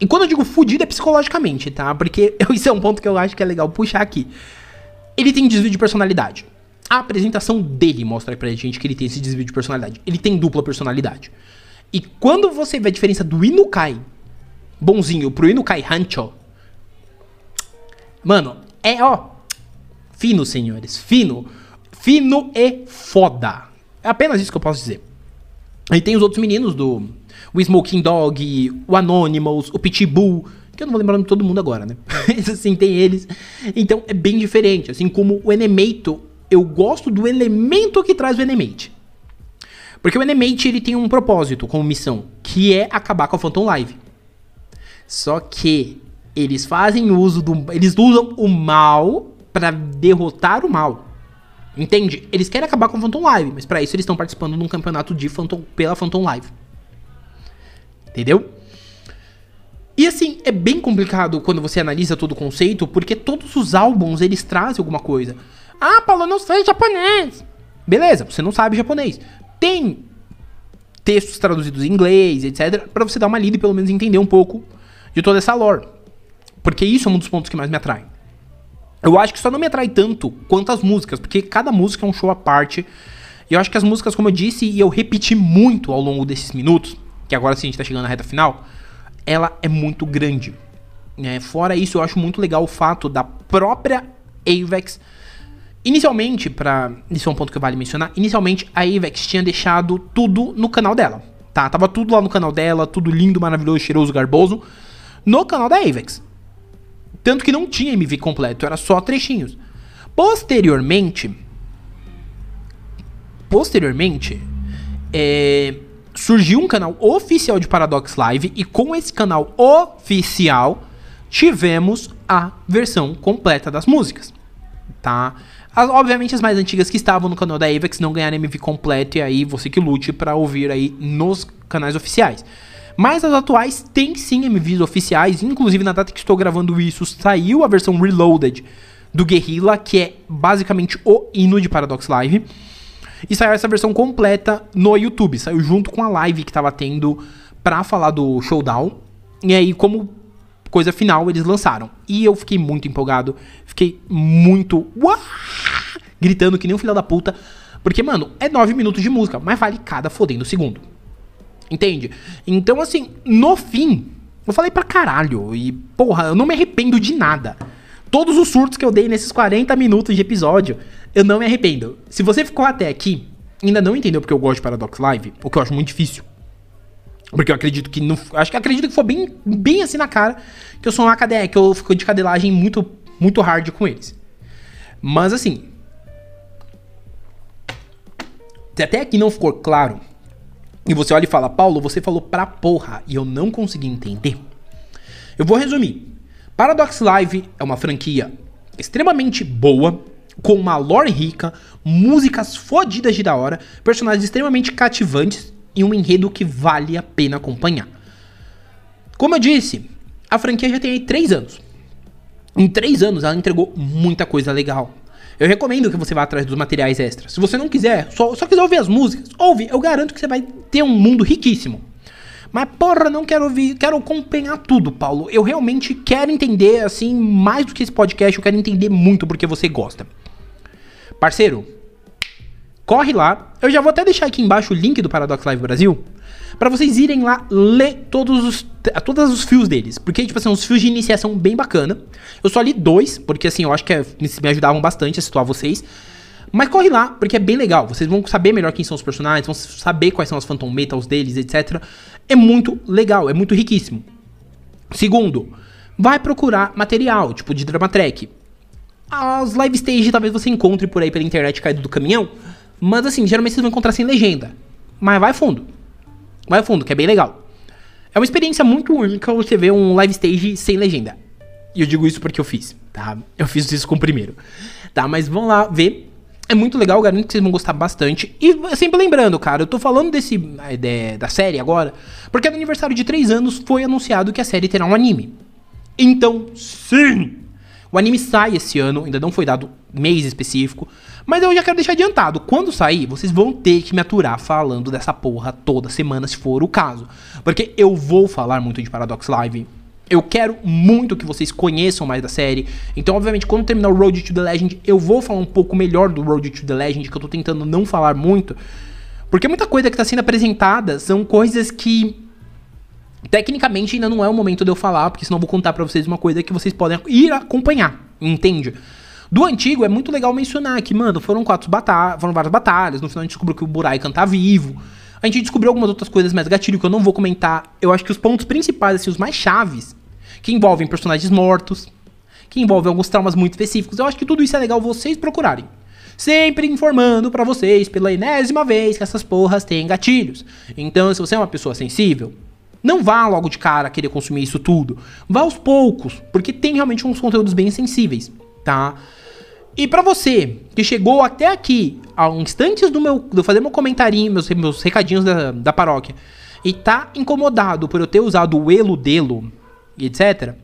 [SPEAKER 1] E quando eu digo fudido é psicologicamente, tá? Porque [laughs] isso é um ponto que eu acho que é legal puxar aqui. Ele tem desvio de personalidade. A apresentação dele mostra pra gente que ele tem esse desvio de personalidade. Ele tem dupla personalidade. E quando você vê a diferença do Inukai bonzinho pro Inukai Hancho, mano, é ó, fino, senhores, fino, fino e foda. É apenas isso que eu posso dizer. Aí tem os outros meninos do o Smoking Dog, o Anonymous, o Pitbull, que eu não vou lembrar de todo mundo agora, né? [laughs] Assim, tem eles. Então é bem diferente. Assim como o Enemeito eu gosto do elemento que traz o Enemate. Porque o Enemate ele tem um propósito como missão, que é acabar com a Phantom Live. Só que eles fazem uso do. Eles usam o mal para derrotar o mal. Entende? Eles querem acabar com a Phantom Live, mas para isso eles estão participando de um campeonato de Phantom, pela Phantom Live. Entendeu? E assim, é bem complicado quando você analisa todo o conceito, porque todos os álbuns eles trazem alguma coisa. Ah, Paulo, não sei japonês. Beleza, você não sabe japonês. Tem textos traduzidos em inglês, etc, para você dar uma lida e pelo menos entender um pouco de toda essa lore. Porque isso é um dos pontos que mais me atrai. Eu acho que só não me atrai tanto quanto as músicas, porque cada música é um show à parte. E eu acho que as músicas, como eu disse, e eu repeti muito ao longo desses minutos, que agora sim a gente tá chegando na reta final, ela é muito grande. É, fora isso, eu acho muito legal o fato da própria Avex Inicialmente, para isso é um ponto que vale mencionar, inicialmente a Avex tinha deixado tudo no canal dela, tá? Tava tudo lá no canal dela, tudo lindo, maravilhoso, cheiroso, garboso, no canal da Avex. Tanto que não tinha MV completo, era só trechinhos. Posteriormente, posteriormente, é, surgiu um canal oficial de Paradox Live e com esse canal oficial tivemos a versão completa das músicas, tá? As, obviamente as mais antigas que estavam no canal da Avex não ganharam MV completo e aí você que lute para ouvir aí nos canais oficiais. Mas as atuais têm sim MVs oficiais, inclusive na data que estou gravando isso saiu a versão Reloaded do Guerrilla, que é basicamente o hino de Paradox Live. E saiu essa versão completa no YouTube, saiu junto com a live que estava tendo pra falar do Showdown. E aí, como coisa final, eles lançaram. E eu fiquei muito empolgado. Fiquei muito. Gritando que nem um filho da puta. Porque, mano, é 9 minutos de música, mas vale cada fodendo segundo. Entende? Então, assim, no fim, eu falei pra caralho. E, porra, eu não me arrependo de nada. Todos os surtos que eu dei nesses 40 minutos de episódio, eu não me arrependo. Se você ficou até aqui, ainda não entendeu porque eu gosto de Paradox Live, o que eu acho muito difícil. Porque eu acredito que. Não, acho que acredito que foi bem, bem assim na cara que eu sou um AKDE, que eu fico de cadelagem muito, muito hard com eles. Mas assim. Se até aqui não ficou claro, e você olha e fala, Paulo, você falou pra porra, e eu não consegui entender. Eu vou resumir. Paradox Live é uma franquia extremamente boa, com uma lore rica, músicas fodidas de da hora, personagens extremamente cativantes e um enredo que vale a pena acompanhar. Como eu disse, a franquia já tem aí 3 anos. Em 3 anos ela entregou muita coisa legal. Eu recomendo que você vá atrás dos materiais extras. Se você não quiser, só, só quiser ouvir as músicas, ouve. Eu garanto que você vai ter um mundo riquíssimo. Mas porra, não quero ouvir, quero acompanhar tudo, Paulo. Eu realmente quero entender, assim, mais do que esse podcast, eu quero entender muito porque você gosta. Parceiro, corre lá. Eu já vou até deixar aqui embaixo o link do Paradox Live Brasil para vocês irem lá ler todos os todos os fios deles, porque tipo assim, os fios de iniciação bem bacana. Eu só li dois, porque assim, eu acho que é, me ajudavam bastante a situar vocês. Mas corre lá, porque é bem legal. Vocês vão saber melhor quem são os personagens, vão saber quais são as Phantom Metals deles, etc. É muito legal, é muito riquíssimo. Segundo, vai procurar material, tipo de drama track. As live stage talvez você encontre por aí pela internet caído do caminhão. Mas assim, geralmente vocês vão encontrar sem legenda. Mas vai fundo. Vai fundo, que é bem legal. É uma experiência muito única você ver um live stage sem legenda. E eu digo isso porque eu fiz, tá? Eu fiz isso com o primeiro. Tá, mas vão lá ver. É muito legal, garanto que vocês vão gostar bastante. E sempre lembrando, cara, eu tô falando desse da, da série agora, porque no aniversário de 3 anos foi anunciado que a série terá um anime. Então, sim! O anime sai esse ano, ainda não foi dado mês específico. Mas eu já quero deixar adiantado. Quando sair, vocês vão ter que me aturar falando dessa porra toda semana, se for o caso. Porque eu vou falar muito de Paradox Live. Eu quero muito que vocês conheçam mais da série. Então, obviamente, quando terminar o Road to the Legend, eu vou falar um pouco melhor do Road to the Legend, que eu tô tentando não falar muito. Porque muita coisa que tá sendo apresentada são coisas que tecnicamente ainda não é o momento de eu falar, porque senão eu vou contar para vocês uma coisa que vocês podem ir acompanhar, entende? Do antigo é muito legal mencionar que, mano, foram quatro batalhas, foram várias batalhas, no final a gente descobriu que o Buraikan tá vivo. A gente descobriu algumas outras coisas mais gatilho que eu não vou comentar. Eu acho que os pontos principais, assim, os mais chaves, que envolvem personagens mortos, que envolvem alguns traumas muito específicos, eu acho que tudo isso é legal vocês procurarem. Sempre informando para vocês pela enésima vez que essas porras têm gatilhos. Então, se você é uma pessoa sensível, não vá logo de cara querer consumir isso tudo. Vá aos poucos, porque tem realmente uns conteúdos bem sensíveis, tá? E para você que chegou até aqui, há instantes do meu, de eu fazer meu comentarinho, meus, meus recadinhos da, da paróquia, e tá incomodado por eu ter usado o elo delo etc.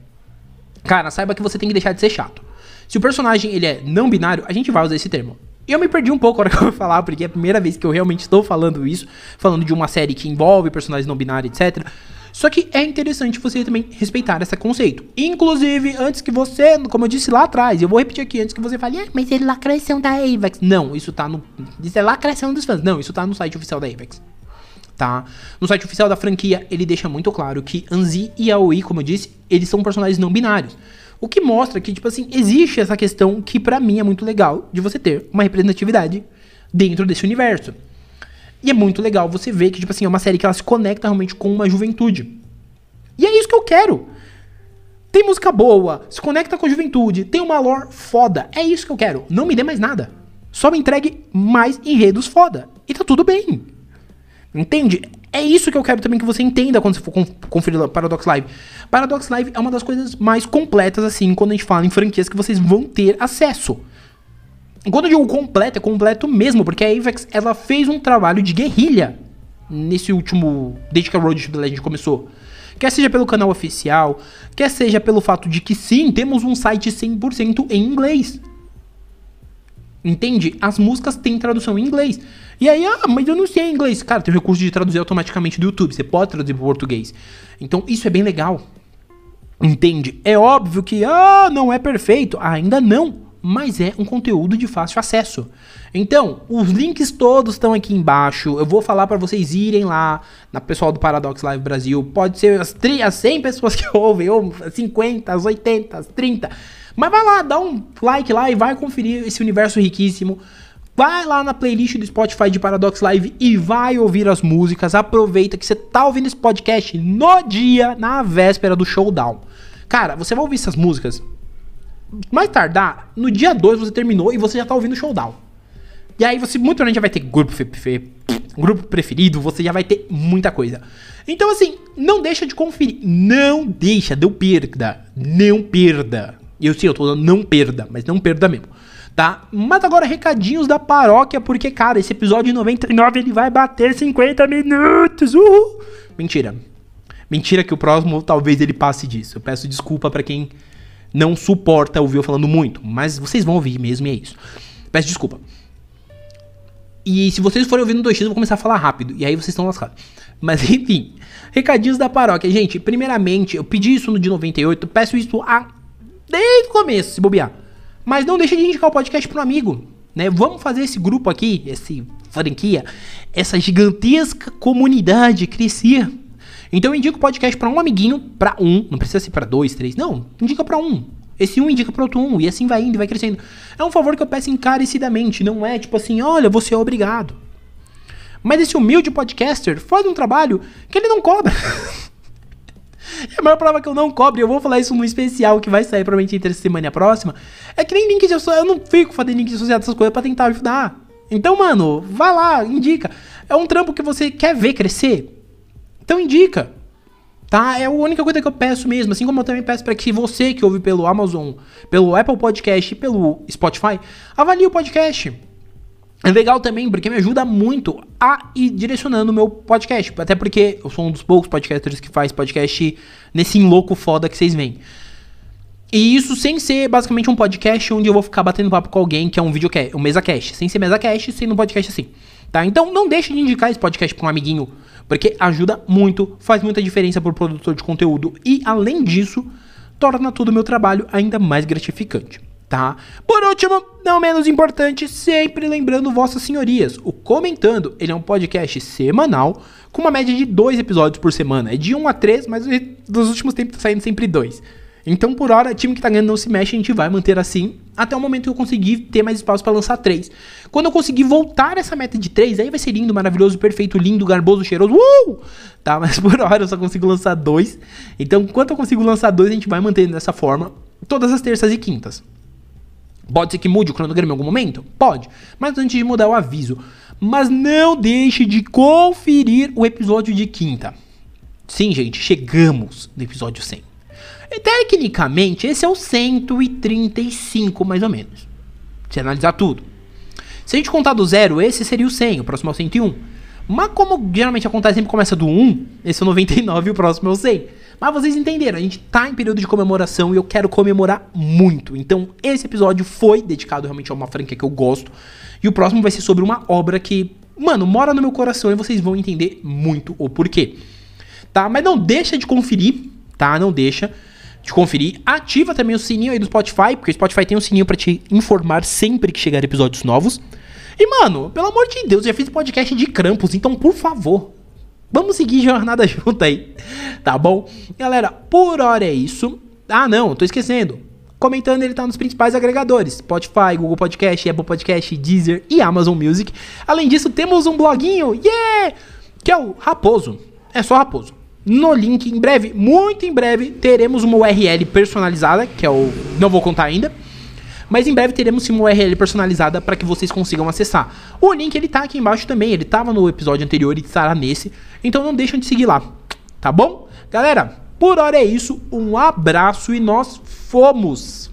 [SPEAKER 1] Cara, saiba que você tem que deixar de ser chato. Se o personagem ele é não binário, a gente vai usar esse termo. E eu me perdi um pouco na hora que eu vou falar, porque é a primeira vez que eu realmente estou falando isso, falando de uma série que envolve personagens não binários, etc. Só que é interessante você também respeitar esse conceito. Inclusive, antes que você, como eu disse lá atrás, eu vou repetir aqui, antes que você fale, ah, mas é lacração da Avex. Não, isso tá no. Isso é lacração dos fãs. Não, isso tá no site oficial da Avex. Tá? No site oficial da franquia, ele deixa muito claro que Anzi e Aoi, como eu disse, eles são personagens não binários. O que mostra que, tipo assim, existe essa questão que para mim é muito legal de você ter uma representatividade dentro desse universo. E é muito legal você ver que, tipo assim, é uma série que ela se conecta realmente com uma juventude. E é isso que eu quero. Tem música boa, se conecta com a juventude, tem uma lore foda. É isso que eu quero. Não me dê mais nada. Só me entregue mais enredos foda. E tá tudo bem. Entende? É isso que eu quero também que você entenda quando você for conferir Paradox Live. Paradox Live é uma das coisas mais completas, assim, quando a gente fala em franquias que vocês vão ter acesso. Quando eu digo completo, é completo mesmo, porque a Avex ela fez um trabalho de guerrilha nesse último. desde que a Road to the Legend começou. Quer seja pelo canal oficial, quer seja pelo fato de que sim, temos um site 100% em inglês. Entende? As músicas têm tradução em inglês. E aí, ah, mas eu não sei inglês. Cara, tem recurso de traduzir automaticamente do YouTube. Você pode traduzir para português. Então, isso é bem legal. Entende? É óbvio que, ah, não é perfeito. Ainda não mas é um conteúdo de fácil acesso. Então, os links todos estão aqui embaixo. Eu vou falar para vocês irem lá na pessoal do Paradox Live Brasil. Pode ser as, as 100 pessoas que [laughs] ouvem, ou 50, as 80, as 30. Mas vai lá, dá um like lá e vai conferir esse universo riquíssimo. Vai lá na playlist do Spotify de Paradox Live e vai ouvir as músicas. Aproveita que você tá ouvindo esse podcast no dia, na véspera do showdown. Cara, você vai ouvir essas músicas. Mais tardar, no dia 2 você terminou e você já tá ouvindo o showdown. E aí você muito provavelmente já vai ter grupo, grupo preferido, você já vai ter muita coisa. Então assim, não deixa de conferir. Não deixa, não perda. Não perda. Eu sei, eu tô falando não perda, mas não perda mesmo tá? Mas agora recadinhos da paróquia, porque, cara, esse episódio 99 ele vai bater 50 minutos. Uhul! Mentira. Mentira que o próximo talvez ele passe disso. Eu peço desculpa para quem não suporta ouvir eu falando muito, mas vocês vão ouvir mesmo e é isso. Peço desculpa. E se vocês forem ouvindo 2x, eu vou começar a falar rápido. E aí vocês estão lascados. Mas [laughs] enfim, recadinhos da paróquia. Gente, primeiramente, eu pedi isso no de 98, peço isso a... desde o começo, se bobear. Mas não deixa de indicar o podcast para um amigo. Né? Vamos fazer esse grupo aqui, esse franquia, essa gigantesca comunidade crescer. Então indica o podcast para um amiguinho, para um, não precisa ser para dois, três, não, indica para um. Esse um indica para outro um, e assim vai indo, vai crescendo. É um favor que eu peço encarecidamente, não é tipo assim, olha, você é obrigado. Mas esse humilde podcaster faz um trabalho que ele não cobra. [laughs] [laughs] a maior prova que eu não cobre, eu vou falar isso no especial que vai sair provavelmente entre essa semana e a próxima, é que nem link de associado, eu não fico fazendo link de associado essas coisas pra tentar ajudar. Então, mano, vai lá, indica. É um trampo que você quer ver crescer? Então indica. Tá? É a única coisa que eu peço mesmo, assim como eu também peço para que você que ouve pelo Amazon, pelo Apple Podcast e pelo Spotify, avalie o podcast. É legal também porque me ajuda muito a ir direcionando o meu podcast. Até porque eu sou um dos poucos podcasters que faz podcast nesse louco foda que vocês veem. E isso sem ser basicamente um podcast onde eu vou ficar batendo papo com alguém que é um videocast, um mesacast. Sem ser mesacast, sendo um podcast assim. Tá? Então não deixe de indicar esse podcast para um amiguinho, porque ajuda muito, faz muita diferença pro produtor de conteúdo e além disso, torna todo o meu trabalho ainda mais gratificante tá? Por último, não menos importante, sempre lembrando vossas senhorias, o Comentando, ele é um podcast semanal com uma média de dois episódios por semana. É de um a três, mas nos últimos tempos tá saindo sempre dois. Então, por hora, time que tá ganhando não se mexe, a gente vai manter assim até o momento que eu conseguir ter mais espaço para lançar três. Quando eu conseguir voltar essa meta de três, aí vai ser lindo, maravilhoso, perfeito, lindo, garboso, cheiroso. Uh! Tá, mas por [laughs] hora eu só consigo lançar dois. Então, enquanto eu consigo lançar dois, a gente vai mantendo dessa forma todas as terças e quintas. Pode ser que mude o cronograma em algum momento? Pode. Mas antes de mudar, eu aviso. Mas não deixe de conferir o episódio de quinta. Sim, gente, chegamos no episódio 100. E, tecnicamente, esse é o 135, mais ou menos. Se analisar tudo. Se a gente contar do zero, esse seria o 100, o próximo é o 101. Mas como geralmente acontece, sempre começa do 1, esse é o 99 e o próximo é o 100. Mas vocês entenderam, a gente tá em período de comemoração e eu quero comemorar muito. Então, esse episódio foi dedicado realmente a uma franquia que eu gosto. E o próximo vai ser sobre uma obra que, mano, mora no meu coração e vocês vão entender muito o porquê. Tá? Mas não deixa de conferir, tá? Não deixa de conferir. Ativa também o sininho aí do Spotify, porque o Spotify tem um sininho para te informar sempre que chegar episódios novos. E, mano, pelo amor de Deus, eu já fiz podcast de Krampus, então, por favor, Vamos seguir jornada [laughs] junto aí, tá bom? Galera, por hora é isso. Ah, não, tô esquecendo. Comentando, ele tá nos principais agregadores: Spotify, Google Podcast, Apple Podcast, Deezer e Amazon Music. Além disso, temos um bloguinho, yeah! Que é o Raposo. É só Raposo. No link, em breve, muito em breve, teremos uma URL personalizada, que é o. Não vou contar ainda mas em breve teremos sim uma URL personalizada para que vocês consigam acessar. O link ele tá aqui embaixo também, ele estava no episódio anterior e estará nesse. Então não deixem de seguir lá, tá bom? Galera, por hora é isso. Um abraço e nós fomos!